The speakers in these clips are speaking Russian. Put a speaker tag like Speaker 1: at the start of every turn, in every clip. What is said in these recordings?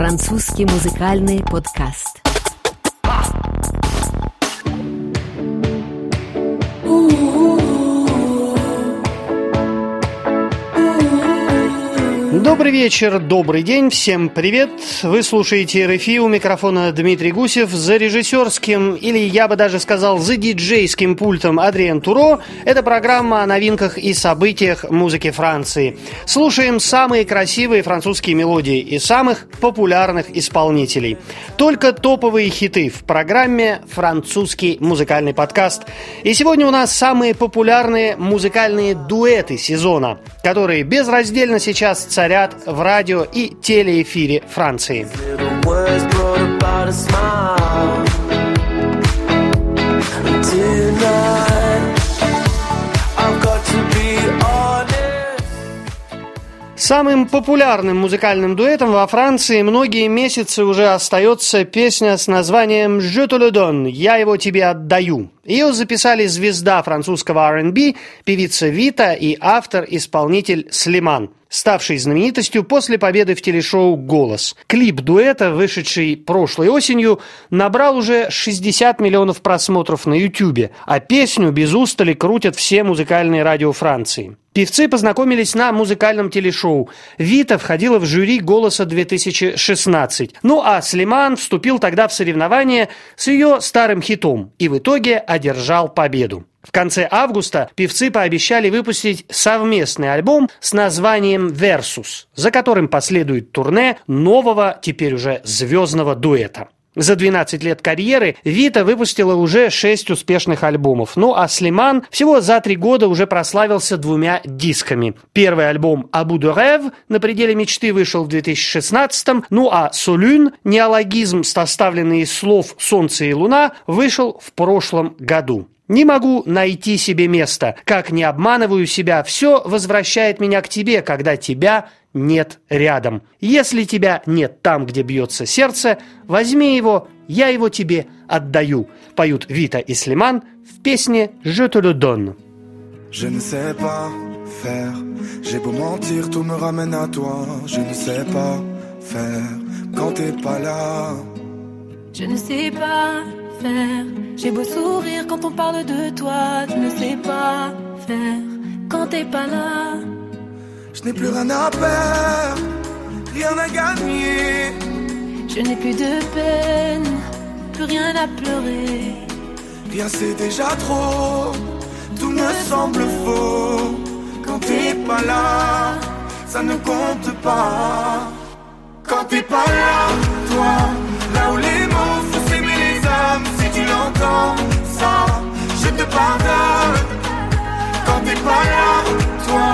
Speaker 1: Французский музыкальный подкаст.
Speaker 2: Добрый вечер, добрый день, всем привет. Вы слушаете РФИ, у микрофона Дмитрий Гусев, за режиссерским, или я бы даже сказал, за диджейским пультом Адриан Туро. Это программа о новинках и событиях музыки Франции. Слушаем самые красивые французские мелодии и самых популярных исполнителей. Только топовые хиты в программе «Французский музыкальный подкаст». И сегодня у нас самые популярные музыкальные дуэты сезона, которые безраздельно сейчас царят в радио и телеэфире Франции. Самым популярным музыкальным дуэтом во Франции многие месяцы уже остается песня с названием «Je te le donne» «Я его тебе отдаю». Ее записали звезда французского R&B, певица Вита и автор-исполнитель Слиман ставший знаменитостью после победы в телешоу «Голос». Клип дуэта, вышедший прошлой осенью, набрал уже 60 миллионов просмотров на YouTube, а песню без устали крутят все музыкальные радио Франции. Певцы познакомились на музыкальном телешоу. Вита входила в жюри «Голоса-2016». Ну а Слиман вступил тогда в соревнование с ее старым хитом и в итоге одержал победу. В конце августа певцы пообещали выпустить совместный альбом с названием «Versus», за которым последует турне нового, теперь уже звездного дуэта. За 12 лет карьеры Вита выпустила уже 6 успешных альбомов, ну а Слиман всего за 3 года уже прославился двумя дисками. Первый альбом «Абу де Рев» на пределе мечты вышел в 2016 ну а «Солюн» неологизм, составленный из слов «Солнце и Луна» вышел в прошлом году. Не могу найти себе места. Как не обманываю себя, все возвращает меня к тебе, когда тебя нет рядом. Если тебя нет там, где бьется сердце, возьми его, я его тебе отдаю. Поют Вита и Слиман в песне «Je te le donne». Je ne sais pas faire, j'ai beau mentir, tout me ramène à toi. Je ne sais pas faire quand t'es pas là.
Speaker 3: Je ne sais pas faire. J'ai beau sourire quand on parle de toi, tu ne sais pas faire quand t'es pas là.
Speaker 4: Je n'ai plus rien à perdre, rien à gagner.
Speaker 3: Je n'ai plus de peine, plus rien à pleurer.
Speaker 4: Rien c'est déjà trop, tout me semble faux. Quand t'es pas là, ça ne compte pas. Quand t'es pas là, toi, l'entends, ça, je te pardonne. Quand t'es pas là, toi,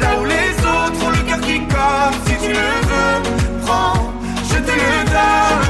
Speaker 4: là où les autres ont le cœur qui comme, si tu le veux, prends, je te le donne.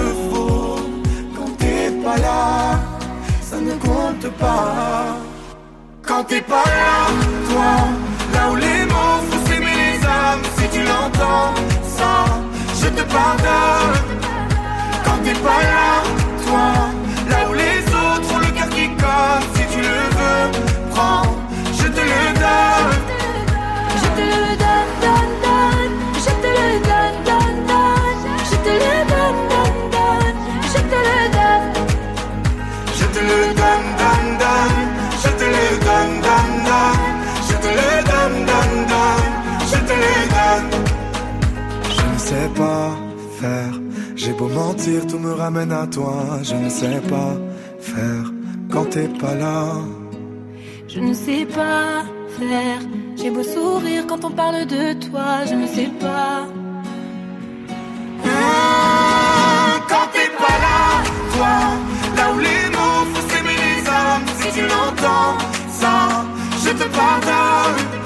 Speaker 4: t'es pas là, ça ne compte pas. Quand t'es pas là, toi, là où les mots font s'aimer les âmes, si tu l'entends, ça, je te pardonne. Quand t'es pas là, toi, là où les autres ont le cœur qui colle, si tu le veux, prends, je te le donne.
Speaker 3: Je te le donne. Je te le donne, donne, donne. Je te le donne, donne, donne. Je te le donne,
Speaker 4: donne, donne. Je te le donne. Je ne sais pas faire. J'ai beau mentir, tout me ramène à toi. Je ne sais pas faire quand t'es pas là. je ne sais pas faire. J'ai beau sourire quand on parle de toi, je ne sais pas.
Speaker 5: the bottom.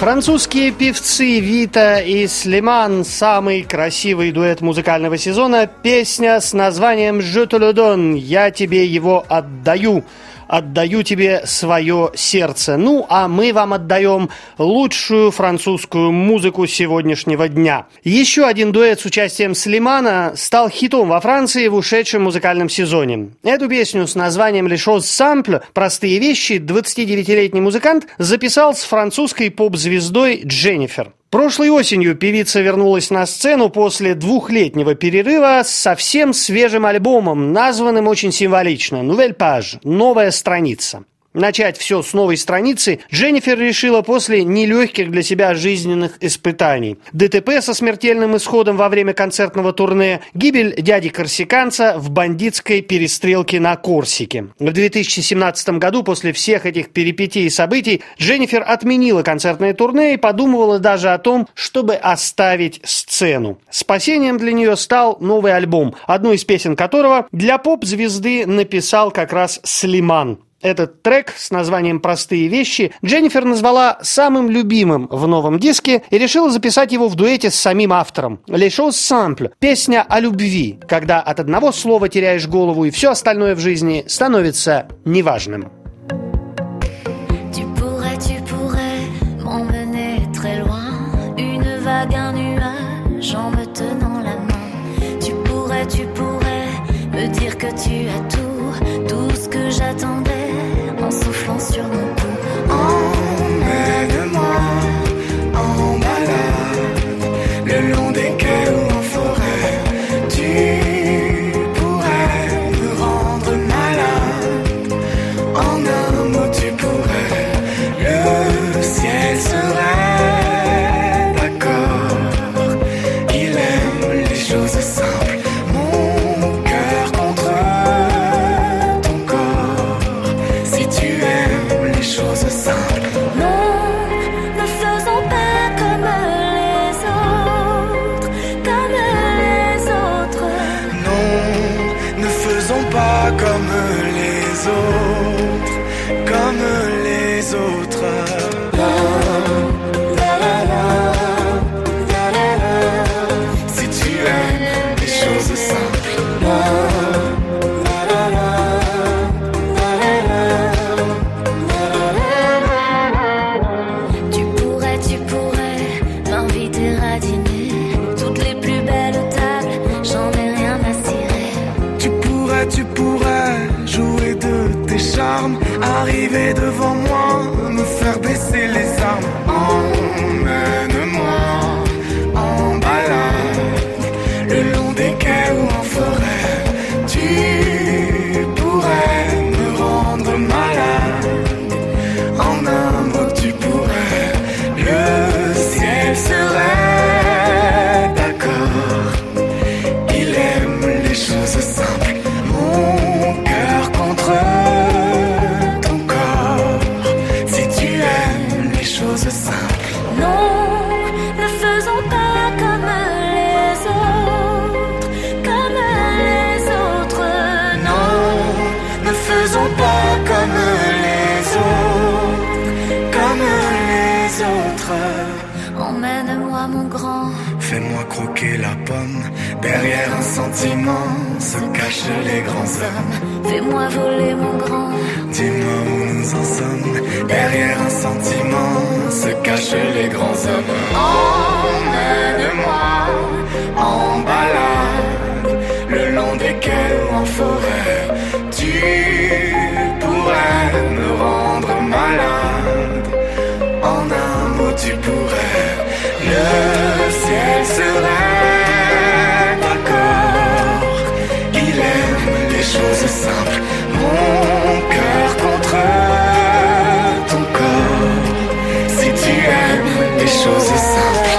Speaker 2: Французские певцы Вита и Слиман, самый красивый дуэт музыкального сезона, песня с названием «Je te le donne» «Я тебе его отдаю». Отдаю тебе свое сердце. Ну, а мы вам отдаем лучшую французскую музыку сегодняшнего дня. Еще один дуэт с участием Слимана стал хитом во Франции в ушедшем музыкальном сезоне. Эту песню с названием «Les choses simples» «Простые вещи» 29-летний музыкант записал с французской поп-звездой Дженнифер. Прошлой осенью певица вернулась на сцену после двухлетнего перерыва с совсем свежим альбомом, названным очень символично «Nouvelle page» – «Новая страница». Начать все с новой страницы Дженнифер решила после нелегких для себя жизненных испытаний. ДТП со смертельным исходом во время концертного турне, гибель дяди Корсиканца в бандитской перестрелке на Корсике. В 2017 году после всех этих перипетий и событий Дженнифер отменила концертное турне и подумывала даже о том, чтобы оставить сцену. Спасением для нее стал новый альбом, одну из песен которого для поп-звезды написал как раз Слиман. Этот трек с названием «Простые вещи» Дженнифер назвала самым любимым в новом диске и решила записать его в дуэте с самим автором. «Les choses simples» – песня о любви, когда от одного слова теряешь голову и все остальное в жизни становится неважным.
Speaker 4: Tu pourrais, me dire que tu as tout, tout ce que j'attendais autre. Mon grand.
Speaker 5: Fais-moi croquer la pomme. Derrière un sentiment se cachent les grands hommes.
Speaker 4: Fais-moi voler, mon grand.
Speaker 5: Dis-moi où nous en sommes. Derrière un sentiment se cachent les grands hommes. Emmène-moi en balade, le long des quais ou en forêt. Tu pourrais me rendre malade. En un mot,
Speaker 4: le ciel serein, d'accord. Il aime les choses simples. Mon cœur contre ton corps. Si tu aimes les choses simples.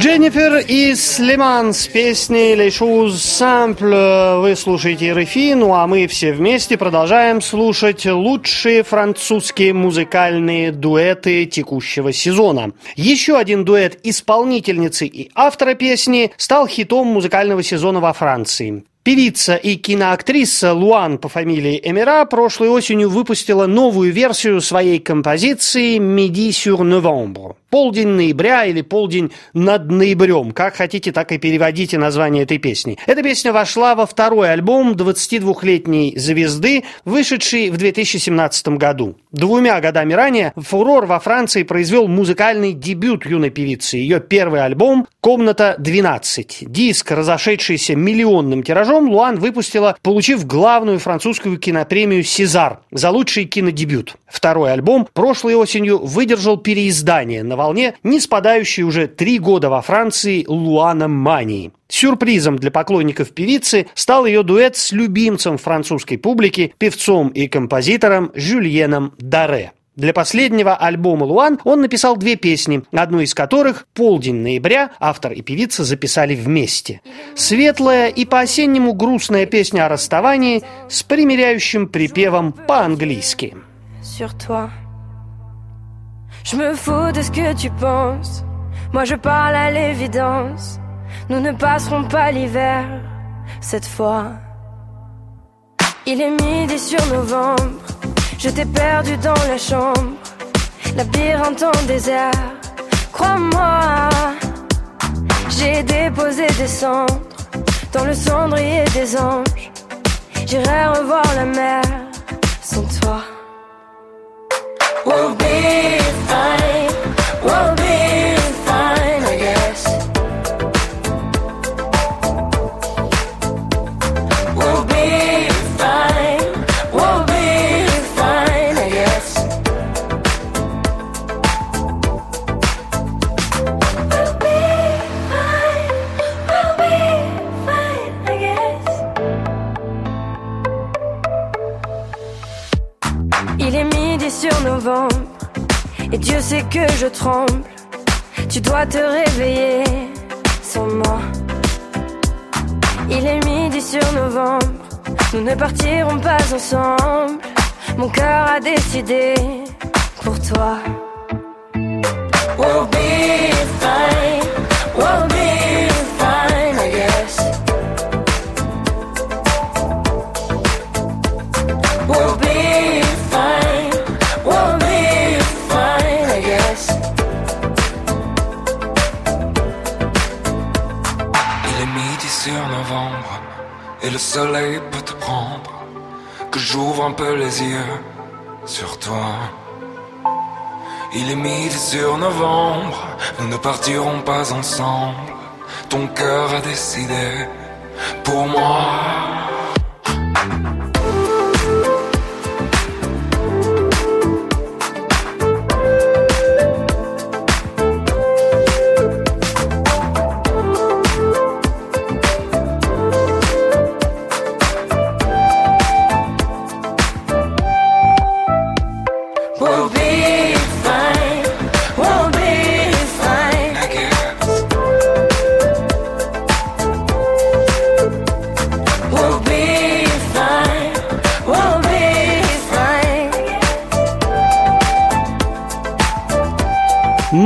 Speaker 2: Jennifer и Слиман с песней «Les choses simples» вы слушаете РФИ, ну а мы все вместе продолжаем слушать лучшие французские музыкальные дуэты текущего сезона. Еще один дуэт исполнительницы и автора песни стал хитом музыкального сезона во Франции. Певица и киноактриса Луан по фамилии Эмира прошлой осенью выпустила новую версию своей композиции «Midi sur Novembre» полдень ноября или полдень над ноябрем. Как хотите, так и переводите название этой песни. Эта песня вошла во второй альбом 22-летней звезды, вышедший в 2017 году. Двумя годами ранее фурор во Франции произвел музыкальный дебют юной певицы. Ее первый альбом «Комната 12». Диск, разошедшийся миллионным тиражом, Луан выпустила, получив главную французскую кинопремию «Сезар» за лучший кинодебют. Второй альбом прошлой осенью выдержал переиздание на волне, не спадающей уже три года во Франции Луана Мании. Сюрпризом для поклонников певицы стал ее дуэт с любимцем французской публики, певцом и композитором Жюльеном Даре. Для последнего альбома Луан он написал две песни, одну из которых «Полдень ноября» автор и певица записали вместе. Светлая и по-осеннему грустная песня о расставании с примиряющим припевом по-английски.
Speaker 5: Sur toi. Je me fous de ce que tu penses. Moi je parle à l'évidence. Nous ne passerons pas l'hiver cette fois. Il est midi sur novembre. Je t'ai perdu dans la chambre. Labyrinthe en désert. Crois-moi, j'ai déposé des cendres dans le cendrier des anges. J'irai revoir la mer sans toi. Il est midi sur novembre, nous ne partirons pas ensemble. Mon cœur a décidé pour toi.
Speaker 6: Le soleil peut te prendre. Que j'ouvre un peu les yeux sur toi. Il est midi sur novembre, nous ne partirons pas ensemble. Ton cœur a décidé pour moi.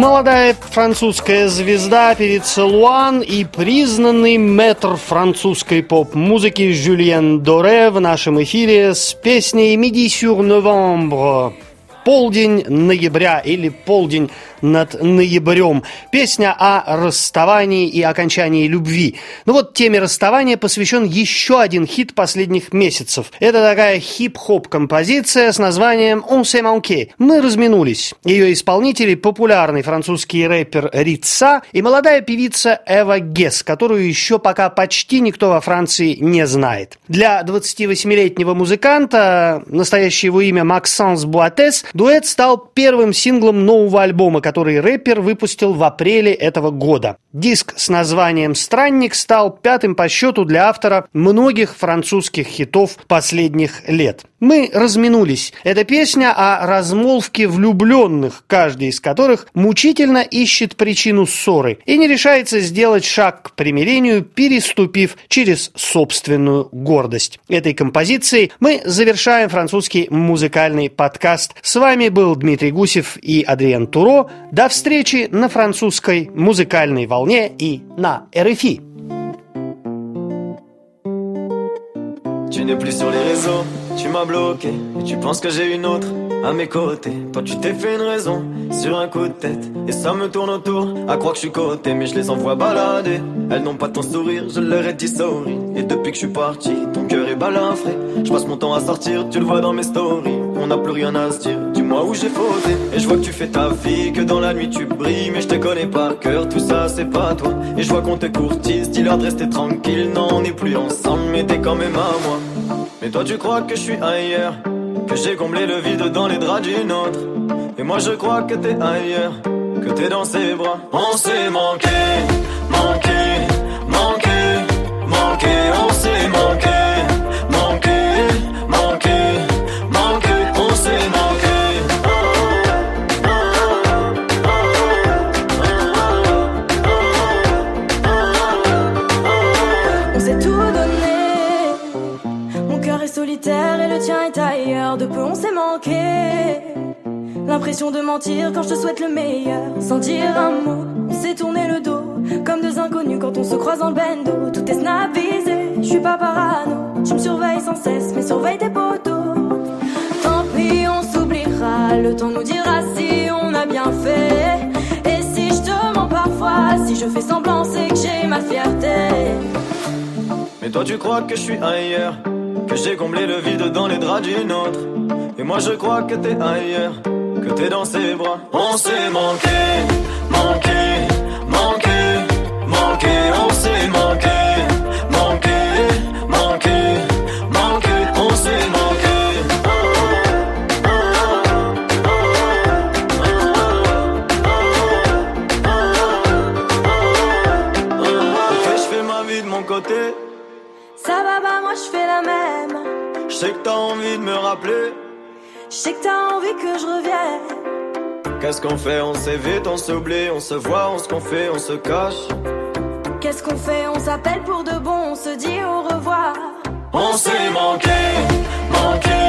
Speaker 2: Молодая французская звезда, певица Луан и признанный метр французской поп-музыки Жюльен Доре в нашем эфире с песней «Midi sur Novembre» полдень ноября или полдень над ноябрем. Песня о расставании и окончании любви. Ну вот теме расставания посвящен еще один хит последних месяцев. Это такая хип-хоп композиция с названием «On s'est manqué». Мы разминулись. Ее исполнители – популярный французский рэпер Рица и молодая певица Эва Гес, которую еще пока почти никто во Франции не знает. Для 28-летнего музыканта, настоящее его имя Максанс Буатес, дуэт стал первым синглом нового альбома, который рэпер выпустил в апреле этого года. Диск с названием «Странник» стал пятым по счету для автора многих французских хитов последних лет. Мы разминулись. Это песня о размолвке влюбленных, каждый из которых мучительно ищет причину ссоры и не решается сделать шаг к примирению, переступив через собственную гордость. Этой композицией мы завершаем французский музыкальный подкаст. С вами был Дмитрий Гусев и Адриан Туро. До встречи на французской музыкальной волне и на РФИ.
Speaker 7: Tu n'es plus sur les réseaux, tu m'as bloqué et tu penses que j'ai une autre à mes côtés. Toi, tu t'es fait une raison sur un coup de tête et ça me tourne autour à croire que je suis côté, mais je les envoie balader. Elles n'ont pas ton sourire, je leur ai dit sorry. Et depuis que je suis parti, ton cœur est balafré. Je passe mon temps à sortir, tu le vois dans mes stories. On n'a plus rien à se dire, dis-moi où j'ai fauté. Et je vois que tu fais ta vie, que dans la nuit tu brilles, mais je te connais par cœur, tout ça c'est pas toi. Et je vois qu'on te courtise, dis-leur de rester tranquille. Non, on n'est plus ensemble, mais t'es quand même à moi. Mais toi tu crois que je suis ailleurs Que j'ai comblé le vide dans les draps d'une autre Et moi je crois que t'es ailleurs Que t'es dans ses bras On s'est manqué, manqué, manqué, manqué On s'est manqué, manqué,
Speaker 5: De mentir quand je te souhaite le meilleur. Sans dire un mot, on s'est tourné le dos. Comme deux inconnus quand on se croise dans le bendo. Tout est snappisé, je suis pas parano. Tu me surveilles sans cesse, mais surveille tes poteaux. Tant pis, on s'oubliera. Le temps nous dira si on a bien fait. Et si je te mens parfois, si je fais semblant, c'est que j'ai ma fierté.
Speaker 7: Mais toi tu crois que je suis ailleurs Que j'ai comblé le vide dans les draps d'une autre Et moi je crois que t'es ailleurs Que t'es dans ses bras. On s'est manqué, manqué, manqué, manqué. On s'est manqué, manqué, manqué, manqué. On s'est manqué. Je fais ma vie de mon côté.
Speaker 5: Ça va pas, moi je fais la même.
Speaker 7: Je sais que t'as envie de me rappeler
Speaker 5: Je sais que t'as envie que je revienne.
Speaker 7: Qu'est-ce qu'on fait? On s'évite, on s'oublie, on se voit, on se confie, on se cache.
Speaker 5: Qu'est-ce qu'on fait? On s'appelle pour de bon, on se dit au revoir.
Speaker 7: On s'est manqué, manqué,